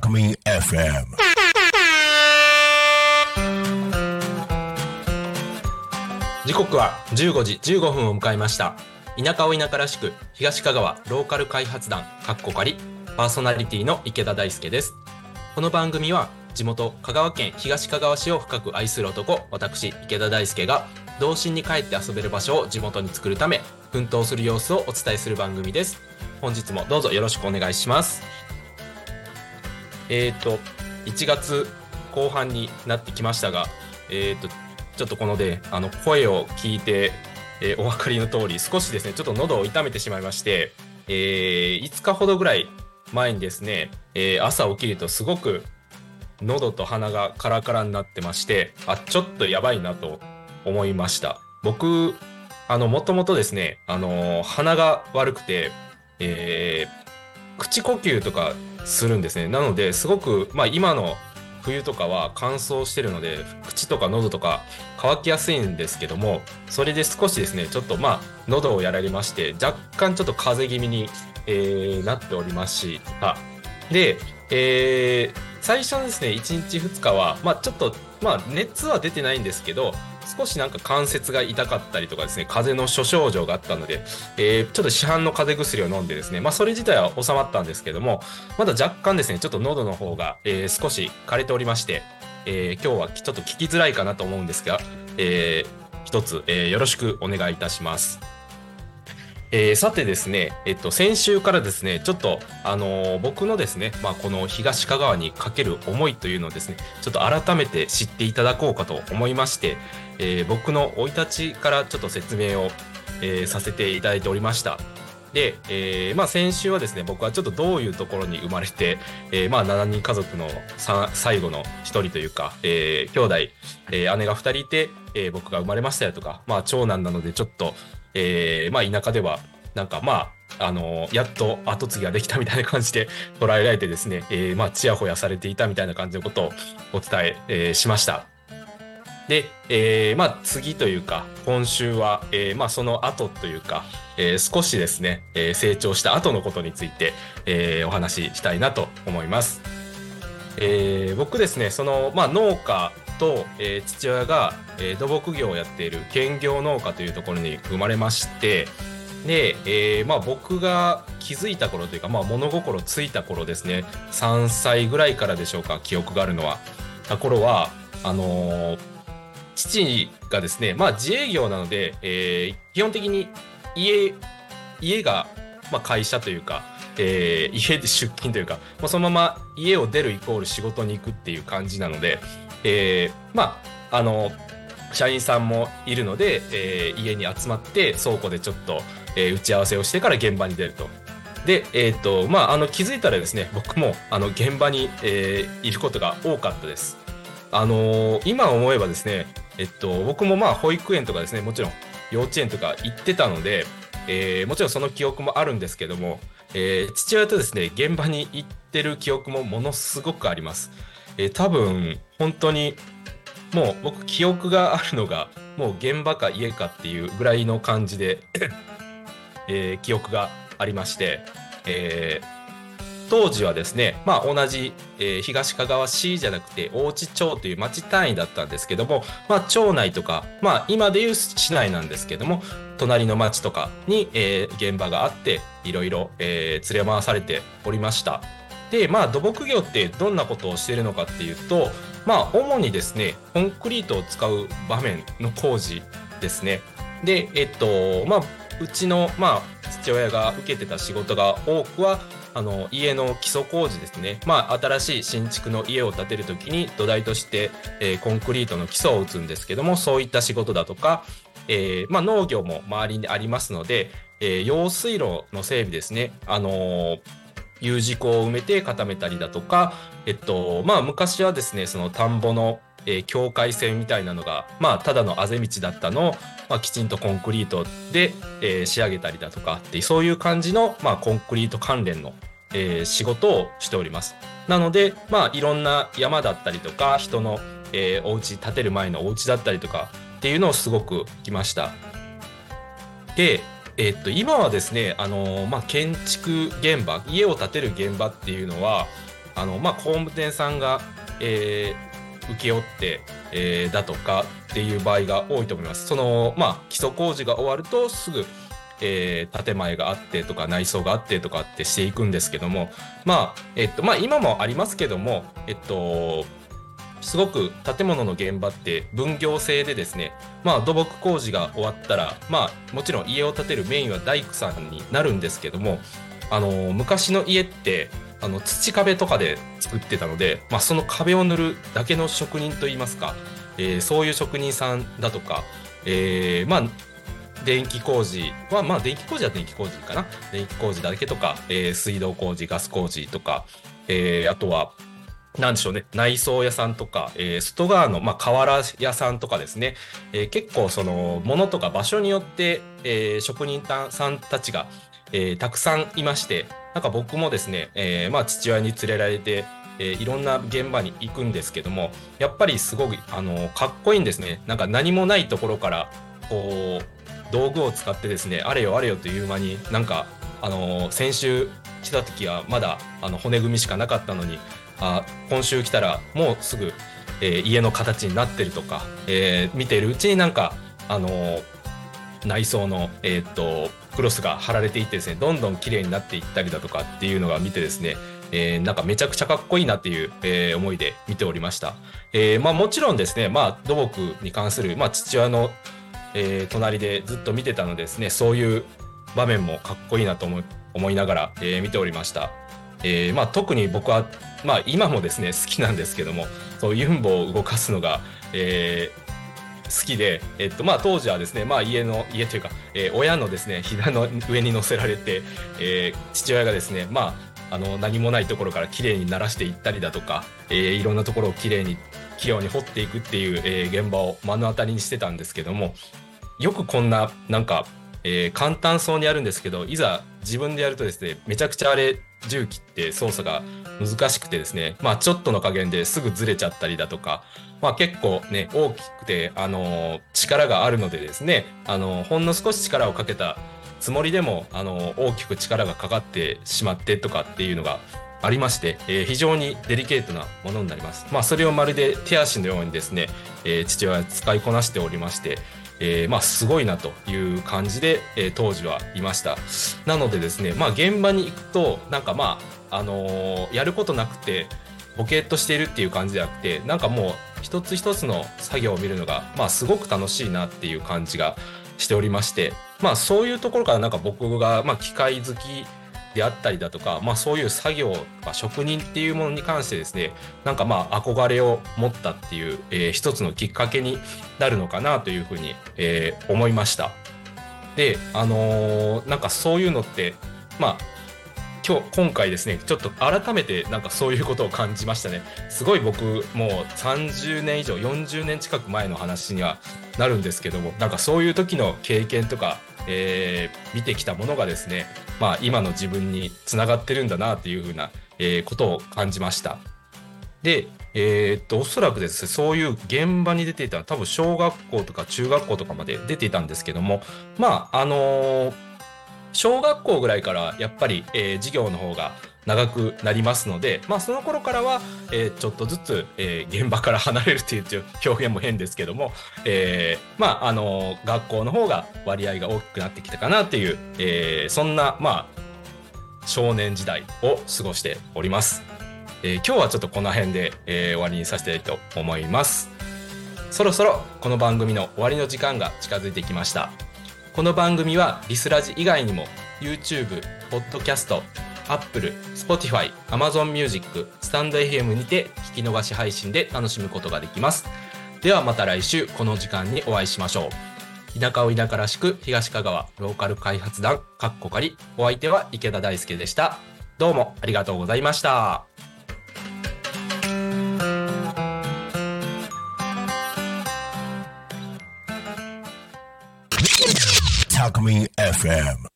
匠 FM. 時刻は15時15分を迎えました。田舎を田舎らしく東香川ローカル開発団かっこかりパーソナリティの池田大輔です。この番組は地元香川県東香川市を深く愛する男私池田大輔が童心に帰って遊べる場所を地元に作るため奮闘する様子をお伝えする番組です。本日もどうぞよろしくお願いします。えっ、ー、と1月後半になってきましたがえっ、ー、とちょっとこのであの声を聞いて、えー、お分かりの通り少しですねちょっと喉を痛めてしまいまして、えー、5日ほどぐらい前にですね、え、朝起きるとすごく喉と鼻がカラカラになってましてあちょっとやばいなと思いました。僕あのもともとですねあの鼻が悪くて、えー、口呼吸とかするんですね。なのですごくまあ今の冬とかは乾燥してるので口とか喉とか乾きやすいんですけどもそれで少しですねちょっとまあ喉をやられまして若干ちょっと風邪気味に、えー、なっておりましたで、えー、最初のですね1日2日はまあちょっとまあ熱は出てないんですけど少しなんか関節が痛かったりとかですね風邪の諸症状があったので、えー、ちょっと市販の風邪薬を飲んでですねまあそれ自体は収まったんですけどもまだ若干ですねちょっと喉の方が、えー、少し枯れておりまして、えー、今日はちょっと聞きづらいかなと思うんですが、えー、一つ、えー、よろしくお願いいたします。えー、さてですね、えっと、先週からですね、ちょっと、あのー、僕のですね、まあ、この東香川にかける思いというのをですね、ちょっと改めて知っていただこうかと思いまして、えー、僕の生い立ちからちょっと説明を、えさせていただいておりました。で、えー、まあ先週はですね、僕はちょっとどういうところに生まれて、えー、まあ7人家族の最後の一人というか、えー、兄弟、えー、姉が二人いて、えー、僕が生まれましたよとか、まあ長男なのでちょっと、えー、まあ田舎ではなんかまああのやっと後継ぎができたみたいな感じで捉えられてですね、えー、まあちやほやされていたみたいな感じのことをお伝ええー、しました。で、えー、まあ次というか今週は、えー、まあその後というか、えー、少しですね、えー、成長した後のことについて、えー、お話ししたいなと思います。えー、僕ですねその、まあ、農家と、えー、父親が、えー、土木業をやっている兼業農家というところに生まれましてで、えーまあ、僕が気づいた頃というか、まあ、物心ついた頃ですね3歳ぐらいからでしょうか記憶があるのは。た頃はあの、父がですね、まあ、自営業なので、え、基本的に家家が、ま、会社というか、えー、家で出勤というか、まあ、そのまま家を出るイコール仕事に行くっていう感じなので、えー、まああの社員さんもいるので、えー、家に集まって倉庫でちょっと、えー、打ち合わせをしてから現場に出ると。で、えっ、ー、と、まあ、あの、気づいたらですね、僕も、あの、現場に、えー、いることが多かったです。あのー、今思えばですね、えっと、僕もまあ、保育園とかですね、もちろん、幼稚園とか行ってたので、えー、もちろんその記憶もあるんですけども、えー、父親とですね、現場に行ってる記憶もものすごくあります。えー、多分、本当に、もう僕記憶があるのがもう現場か家かっていうぐらいの感じで えー、記憶がありまして、えー、当時はですね、まあ、同じ、えー、東香川市じゃなくて大内町という町単位だったんですけども、まあ、町内とか、まあ、今でいう市内なんですけども隣の町とかに、え、現場があっていろいろ、連れ回されておりました。でまあ土木業ってどんなことをしているのかっていうとまあ主にですねコンクリートを使う場面の工事ですね。でえっとまあうちの、まあ、父親が受けてた仕事が多くはあの家の基礎工事ですね、まあ、新しい新築の家を建てる時に土台として、えー、コンクリートの基礎を打つんですけどもそういった仕事だとか、えーまあ、農業も周りにありますので、えー、用水路の整備ですね、あのー U 字工を埋めて固めたりだとか、えっと、まあ昔はですね、その田んぼの、えー、境界線みたいなのが、まあただのあぜ道だったのを、まあ、きちんとコンクリートで、えー、仕上げたりだとかってそういう感じの、まあ、コンクリート関連の、えー、仕事をしております。なので、まあいろんな山だったりとか、人の、えー、お家建てる前のお家だったりとかっていうのをすごく来ました。で、えっと、今はですね、あのまあ、建築現場、家を建てる現場っていうのは、あの、まあ、工務店さんが、えー、請け負って、えー、だとかっていう場合が多いと思います。その、まあ、基礎工事が終わるとすぐ、えー、建前があってとか内装があってとかってしていくんですけども、まあ、えっと、まあ、今もありますけども、えっと、すごく建物の現場って分業制でですね、まあ、土木工事が終わったら、まあ、もちろん家を建てるメインは大工さんになるんですけども、あの昔の家ってあの土壁とかで作ってたので、まあ、その壁を塗るだけの職人といいますか、えー、そういう職人さんだとか、えー、まあ電気工事はまあ電気工事は電気工事かな？電気工事だけとか、えー、水道工事ガス工事とか、えー、あとはなんでしょうね、内装屋さんとか、えー、外側の、まあ、瓦屋さんとかですね、えー、結構その、ものとか場所によって、えー、職人さんたちが、えー、たくさんいまして、なんか僕もですね、えー、まあ父親に連れられて、えー、いろんな現場に行くんですけども、やっぱりすごく、あの、かっこいいんですね。なんか何もないところから、こう、道具を使ってですね、あれよあれよという間に、なんか、あの、先週来た時はまだ、あの、骨組みしかなかったのに、あ今週来たらもうすぐ、えー、家の形になってるとか、えー、見てるうちになんか、あの内装の、えー、っとクロスが貼られていってですねどんどん綺麗になっていったりだとかっていうのが見てですねえー、なんかめちゃくちゃかっこいいなっていう、えー、思いで見ておりました。えー、まあもちろんですね、まあ土木に関する、まあ父親の、え、隣でずっと見てたのですね、そういう場面もかっこいいなと思思いながら、え、見ておりました。えー、まあ特に僕は、まあ今もですね、好きなんですけども、そうユンボを動かすのが、えー、好きで、えっとまあ、当時はですね、まあ、家の家というか、えー、親のですね膝の上に乗せられて、えー、父親がですね、まあ、あの何もないところからきれいにならしていったりだとか、えー、いろんなところをきれいに器用に掘っていくっていう、えー、現場を目の当たりにしてたんですけどもよくこんななんか、えー、簡単そうにやるんですけどいざ自分でやるとですねめちゃくちゃあれ重機って操作が難しくてですねまあちょっとの加減ですぐずれちゃったりだとかまあ、結構ね大きくて、あの力があるのでですね、あのほんの少し力をかけたつもりでも、あの大きく力がかかってしまってとかっていうのがありまして、えー、非常にデリケートなものになります。まあ、それをまるで手足のようにですね、えー、父親は使いこなしておりまして、えー、まあすごいなという感じで、えー、当時はいました。なのでですね、まあ現場に行くと、なんかまあ、あのー、やることなくて、ボケっとしているっていう感じではなくて、なんかもう一つ一つの作業を見るのが、まあ、すごく楽しいなっていう感じがしておりまして、まあ、そういうところからなんか僕が、まあ、機械好きであったりだとか、まあ、そういう作業とか職人っていうものに関してですねなんかまあ憧れを持ったっていう、えー、一つのきっかけになるのかなというふうに、えー、思いました。であのー、なんかそういうのってまあ今日今回ですねちょっと改めてなんかそういうことを感じましたね。すごい僕もう30年以上40年近く前の話にはなるんですけどもなんかそういう時の経験とか、えー、見てきたものがですねまあ今の自分につながってるんだなっていうふうな、えー、ことを感じました。でえー、っとおそらくですねそういう現場に出ていた多分小学校とか中学校とかまで出ていたんですけどもまああのー小学校ぐらいからやっぱり、えー、授業の方が長くなりますので、まあ、その頃からは、えー、ちょっとずつ、えー、現場から離れるっていう表現も変ですけども、えー、まあ、あの学校の方が割合が大きくなってきたかなっていう、え、そんな、まあ、少年時代を過ごしております。え、今日はちょっとこの辺で、え、終わりにさせたいと思います。そろそろこの番組の終わりの時間が近づいてきました。この番組はリスラジ以外にも YouTube、Podcast、Apple、Spotify、Amazon Music、スタンド FM にて聞き逃し配信で楽しむことができます。ではまた来週この時間にお会いしましょう。田舎を田舎らしく東香川ローカル開発団かっこかりお相手は池田大輔でした。どうもありがとうございました。Alchemy FM.